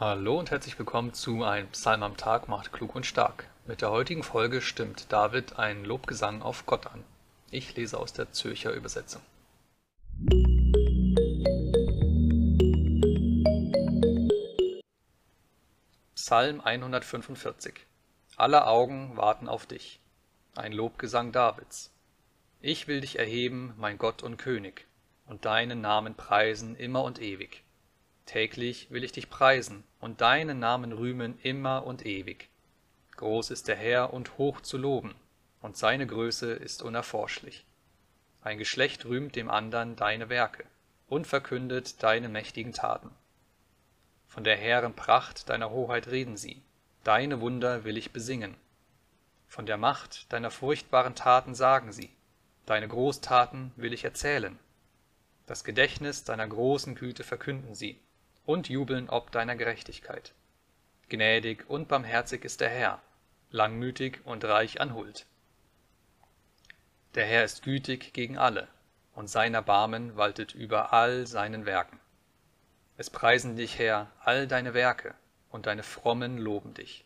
Hallo und herzlich willkommen zu Ein Psalm am Tag macht klug und stark. Mit der heutigen Folge stimmt David einen Lobgesang auf Gott an. Ich lese aus der Zürcher Übersetzung. Psalm 145 Alle Augen warten auf dich. Ein Lobgesang Davids. Ich will dich erheben, mein Gott und König, und deinen Namen preisen immer und ewig. Täglich will ich dich preisen und deinen Namen rühmen immer und ewig. Groß ist der Herr und hoch zu loben, und seine Größe ist unerforschlich. Ein Geschlecht rühmt dem andern deine Werke und verkündet deine mächtigen Taten. Von der Herren Pracht deiner Hoheit reden sie, deine Wunder will ich besingen. Von der Macht deiner furchtbaren Taten sagen sie, deine Großtaten will ich erzählen. Das Gedächtnis deiner großen Güte verkünden sie, und jubeln ob deiner Gerechtigkeit. Gnädig und barmherzig ist der Herr, langmütig und reich an Huld. Der Herr ist gütig gegen alle, und sein Erbarmen waltet über all seinen Werken. Es preisen dich, Herr, all deine Werke, und deine Frommen loben dich.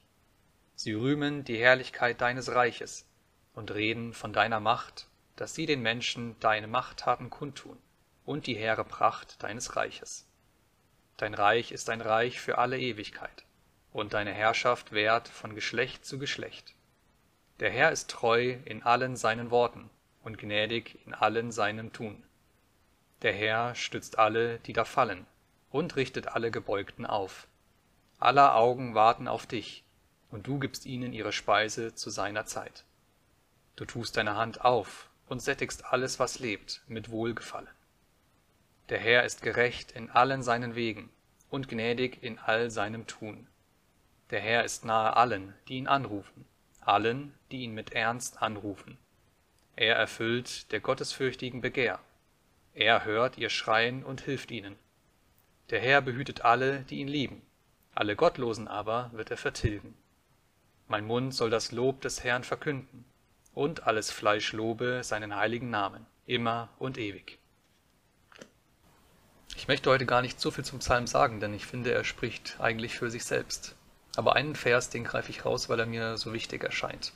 Sie rühmen die Herrlichkeit deines Reiches und reden von deiner Macht, dass sie den Menschen deine Machttaten kundtun und die hehre Pracht deines Reiches. Dein Reich ist ein Reich für alle Ewigkeit, und deine Herrschaft währt von Geschlecht zu Geschlecht. Der Herr ist treu in allen seinen Worten und gnädig in allen seinem Tun. Der Herr stützt alle, die da fallen, und richtet alle Gebeugten auf. Aller Augen warten auf dich, und du gibst ihnen ihre Speise zu seiner Zeit. Du tust deine Hand auf und sättigst alles, was lebt, mit Wohlgefallen. Der Herr ist gerecht in allen seinen Wegen und gnädig in all seinem Tun. Der Herr ist nahe allen, die ihn anrufen, allen, die ihn mit Ernst anrufen. Er erfüllt der Gottesfürchtigen Begehr. Er hört ihr Schreien und hilft ihnen. Der Herr behütet alle, die ihn lieben, alle Gottlosen aber wird er vertilgen. Mein Mund soll das Lob des Herrn verkünden, und alles Fleisch lobe seinen heiligen Namen, immer und ewig. Ich möchte heute gar nicht so viel zum Psalm sagen, denn ich finde, er spricht eigentlich für sich selbst. Aber einen Vers, den greife ich raus, weil er mir so wichtig erscheint.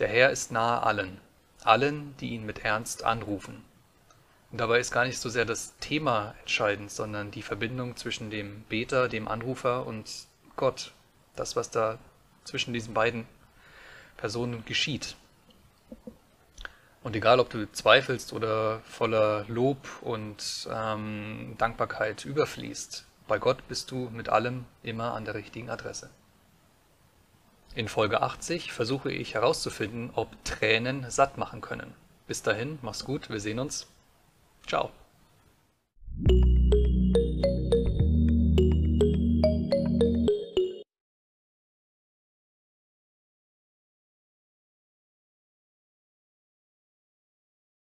Der Herr ist nahe allen, allen, die ihn mit Ernst anrufen. Und dabei ist gar nicht so sehr das Thema entscheidend, sondern die Verbindung zwischen dem Beter, dem Anrufer und Gott. Das, was da zwischen diesen beiden Personen geschieht. Und egal, ob du zweifelst oder voller Lob und ähm, Dankbarkeit überfließt, bei Gott bist du mit allem immer an der richtigen Adresse. In Folge 80 versuche ich herauszufinden, ob Tränen satt machen können. Bis dahin, mach's gut, wir sehen uns. Ciao.